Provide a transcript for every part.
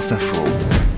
France Info.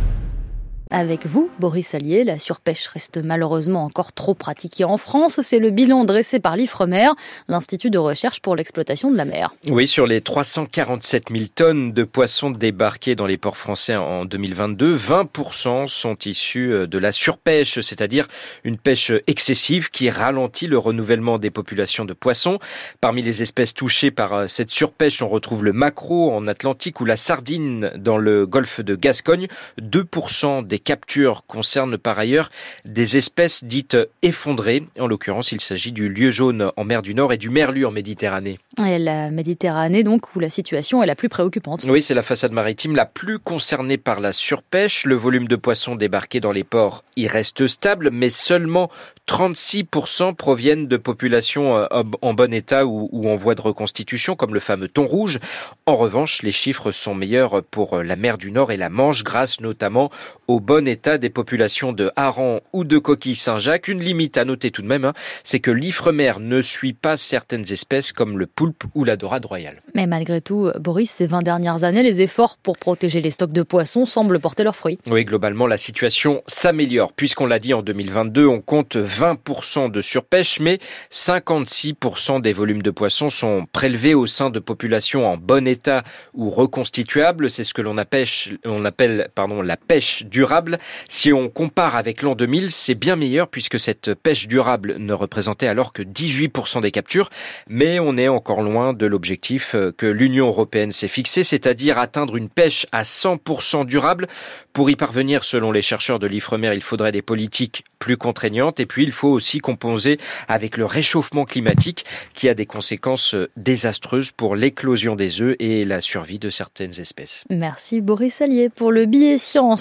Avec vous, Boris Allier, la surpêche reste malheureusement encore trop pratiquée en France. C'est le bilan dressé par l'IFREMER, l'Institut de recherche pour l'exploitation de la mer. Oui, sur les 347 000 tonnes de poissons débarqués dans les ports français en 2022, 20% sont issus euh, de la surpêche, c'est-à-dire une pêche excessive qui ralentit le renouvellement des populations de poissons. Parmi les espèces touchées par euh, cette surpêche, on retrouve le maquereau en Atlantique ou la sardine dans le golfe de Gascogne. 2% des captures concernent par ailleurs des espèces dites effondrées. En l'occurrence, il s'agit du lieu jaune en mer du Nord et du merlu en Méditerranée. Et la Méditerranée, donc, où la situation est la plus préoccupante. Oui, c'est la façade maritime la plus concernée par la surpêche. Le volume de poissons débarqués dans les ports y reste stable, mais seulement 36% proviennent de populations euh, en bon état ou en voie de reconstitution, comme le fameux thon rouge. En revanche, les chiffres sont meilleurs pour la mer du Nord et la Manche, grâce notamment au bon état des populations de harengs ou de coquilles Saint-Jacques. Une limite à noter tout de même, hein, c'est que l'Ifremer ne suit pas certaines espèces comme le poulpe ou la dorade royale. Mais malgré tout, Boris, ces 20 dernières années, les efforts pour protéger les stocks de poissons semblent porter leurs fruits. Oui, globalement, la situation s'améliore. Puisqu'on l'a dit en 2022, on compte 20% de surpêche, mais 56% des volumes de poissons sont prélevés au sein de populations en bon état ou reconstituables. C'est ce que l'on appelle, on appelle pardon, la pêche durable. Si on compare avec l'an 2000, c'est bien meilleur puisque cette pêche durable ne représentait alors que 18% des captures, mais on est encore loin de l'objectif euh, que l'Union européenne s'est fixé, c'est-à-dire atteindre une pêche à 100% durable. Pour y parvenir, selon les chercheurs de l'IFREMER, il faudrait des politiques plus contraignantes et puis il faut aussi composer avec le réchauffement climatique qui a des conséquences euh, désastreuses pour l'éclosion des œufs et la survie de certaines espèces. Merci Boris Allier pour le billet science.